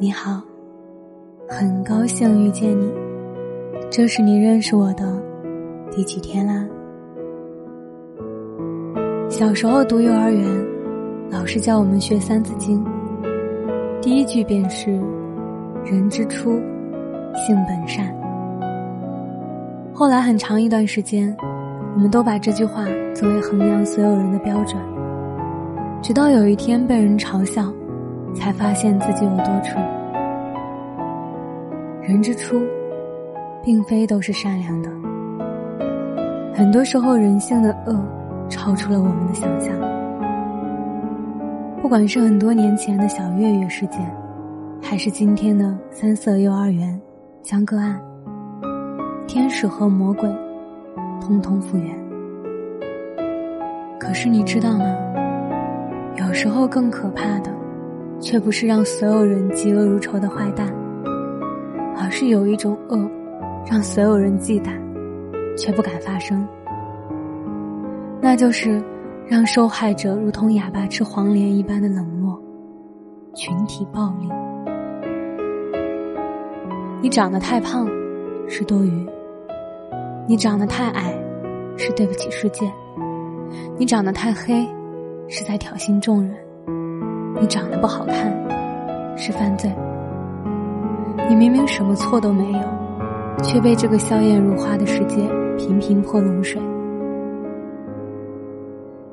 你好，很高兴遇见你。这是你认识我的第几天啦？小时候读幼儿园，老师教我们学《三字经》，第一句便是“人之初，性本善”。后来很长一段时间，我们都把这句话作为衡量所有人的标准，直到有一天被人嘲笑。才发现自己有多蠢。人之初，并非都是善良的。很多时候，人性的恶超出了我们的想象。不管是很多年前的小月月事件，还是今天的三色幼儿园江歌案，天使和魔鬼，通通复原。可是你知道吗？有时候更可怕的。却不是让所有人嫉恶如仇的坏蛋，而是有一种恶，让所有人忌惮，却不敢发声。那就是让受害者如同哑巴吃黄连一般的冷漠，群体暴力。你长得太胖，是多余；你长得太矮，是对不起世界；你长得太黑，是在挑衅众人。你长得不好看，是犯罪。你明明什么错都没有，却被这个笑靥如花的世界频频泼冷水。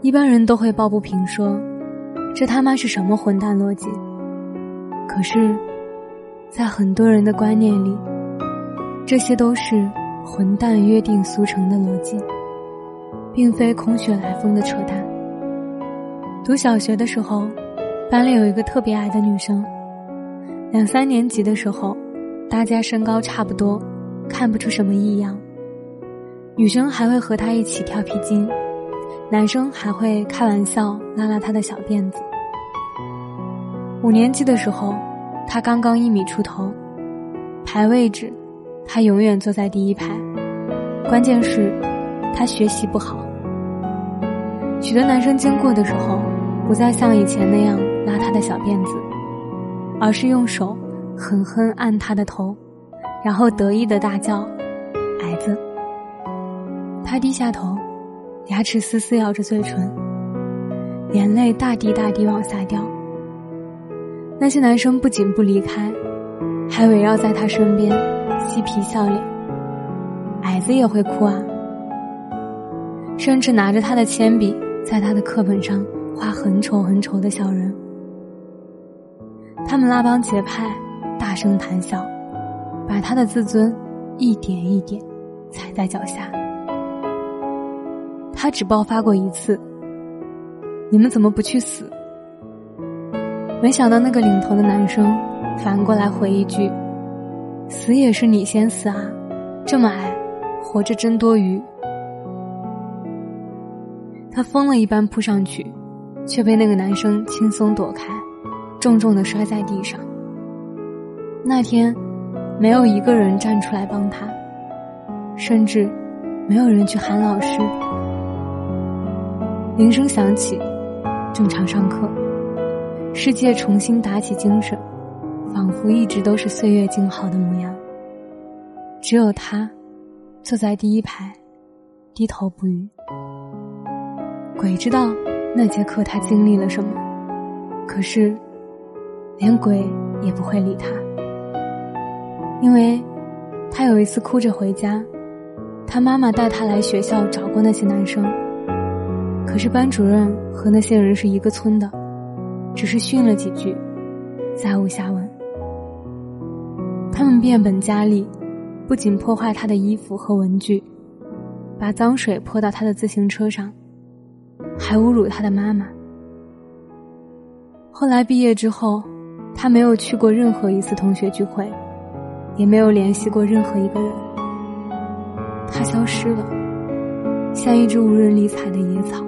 一般人都会抱不平，说：“这他妈是什么混蛋逻辑？”可是，在很多人的观念里，这些都是混蛋约定俗成的逻辑，并非空穴来风的扯淡。读小学的时候。班里有一个特别矮的女生，两三年级的时候，大家身高差不多，看不出什么异样。女生还会和她一起跳皮筋，男生还会开玩笑拉拉她的小辫子。五年级的时候，她刚刚一米出头，排位置，她永远坐在第一排。关键是，她学习不好。许多男生经过的时候，不再像以前那样。拉他的小辫子，而是用手狠狠按他的头，然后得意的大叫：“矮子！”他低下头，牙齿死死咬着嘴唇，眼泪大滴大滴往下掉。那些男生不仅不离开，还围绕在他身边，嬉皮笑脸。矮子也会哭啊！甚至拿着他的铅笔，在他的课本上画很丑很丑的小人。他们拉帮结派，大声谈笑，把他的自尊一点一点踩在脚下。他只爆发过一次，你们怎么不去死？没想到那个领头的男生反过来回一句：“死也是你先死啊，这么矮，活着真多余。”他疯了一般扑上去，却被那个男生轻松躲开。重重的摔在地上。那天，没有一个人站出来帮他，甚至没有人去喊老师。铃声响起，正常上课，世界重新打起精神，仿佛一直都是岁月静好的模样。只有他，坐在第一排，低头不语。鬼知道那节课他经历了什么，可是。连鬼也不会理他，因为，他有一次哭着回家，他妈妈带他来学校找过那些男生，可是班主任和那些人是一个村的，只是训了几句，再无下文。他们变本加厉，不仅破坏他的衣服和文具，把脏水泼到他的自行车上，还侮辱他的妈妈。后来毕业之后。他没有去过任何一次同学聚会，也没有联系过任何一个人。他消失了，像一只无人理睬的野草。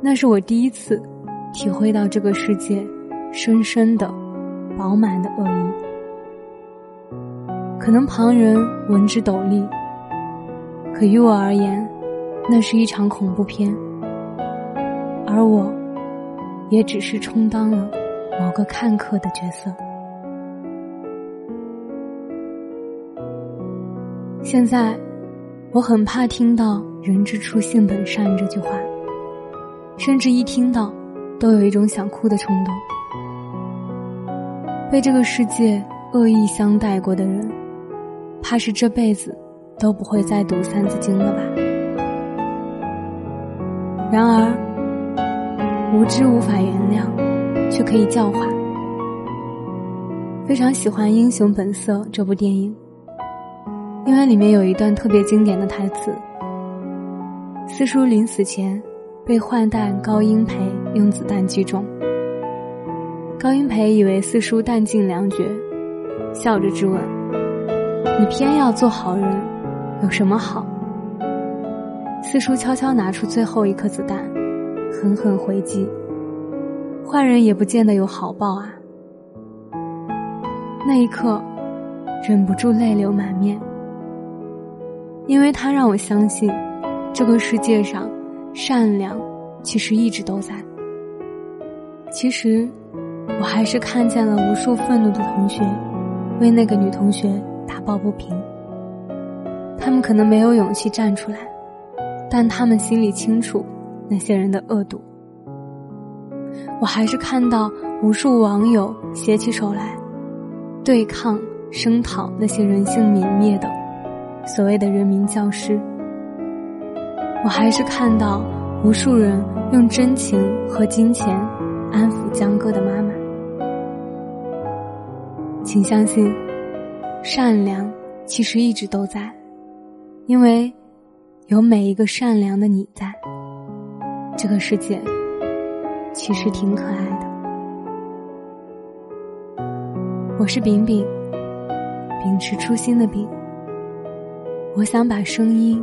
那是我第一次体会到这个世界深深的、饱满的恶意。可能旁人闻之斗笠，可于我而言，那是一场恐怖片，而我，也只是充当了。某个看客的角色。现在，我很怕听到“人之初，性本善”这句话，甚至一听到，都有一种想哭的冲动。被这个世界恶意相待过的人，怕是这辈子都不会再读《三字经》了吧？然而，无知无法原谅，却可以教化。非常喜欢《英雄本色》这部电影。因为里面有一段特别经典的台词：四叔临死前被坏蛋高英培用子弹击中，高英培以为四叔弹尽粮绝，笑着质问：“你偏要做好人，有什么好？”四叔悄悄拿出最后一颗子弹，狠狠回击：“坏人也不见得有好报啊！”那一刻，忍不住泪流满面。因为他让我相信，这个世界上，善良其实一直都在。其实，我还是看见了无数愤怒的同学，为那个女同学打抱不平。他们可能没有勇气站出来，但他们心里清楚那些人的恶毒。我还是看到无数网友携起手来，对抗声讨那些人性泯灭的。所谓的人民教师，我还是看到无数人用真情和金钱安抚江歌的妈妈。请相信，善良其实一直都在，因为有每一个善良的你在，这个世界其实挺可爱的。我是饼饼，秉持初心的饼。我想把声音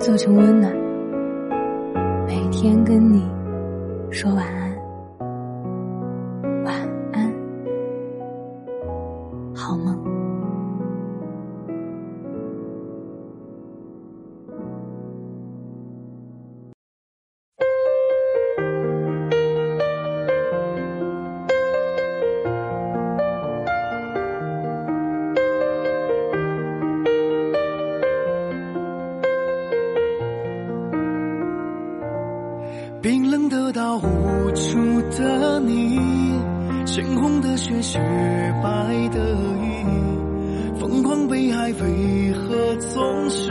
做成温暖，每天跟你说晚安。得到无助的你，鲜红的血，雪白的衣，疯狂被爱，为何总是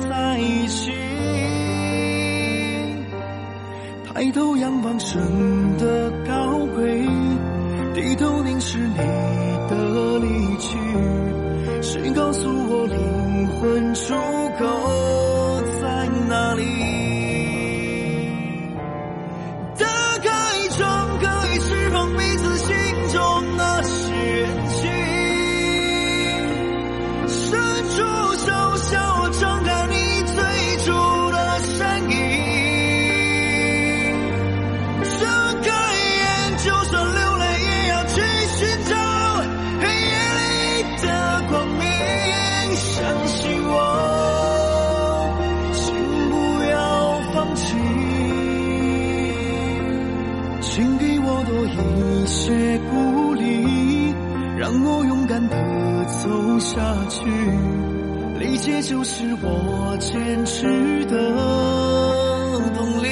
在一起？抬头仰望神的高贵，低头凝视你的离去，谁告诉我灵魂出口理解就是我坚持的动力。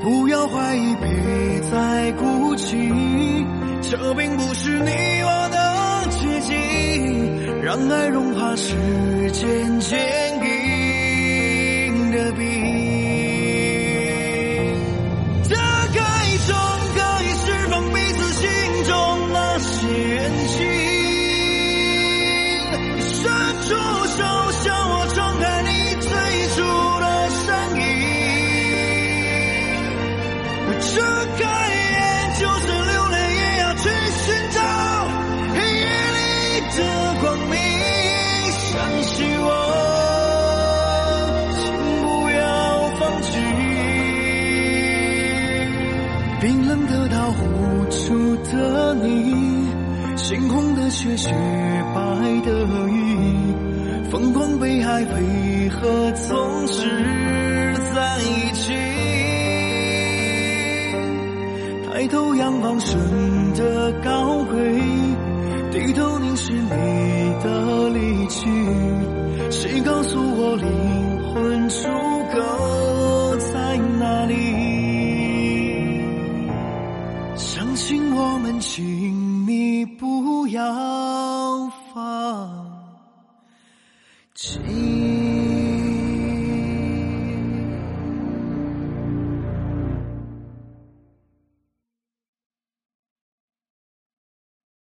不要怀疑，别再孤寂，这并不是你我的奇迹。让爱融化时间坚硬的。冰红的血，雪白的衣，疯狂被爱，为何总是在一起？抬头仰望神的高贵，低头凝视你的离去。谁告诉我灵魂出口在哪里？相信我们，情不